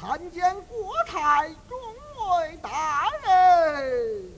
参见国太众位大人。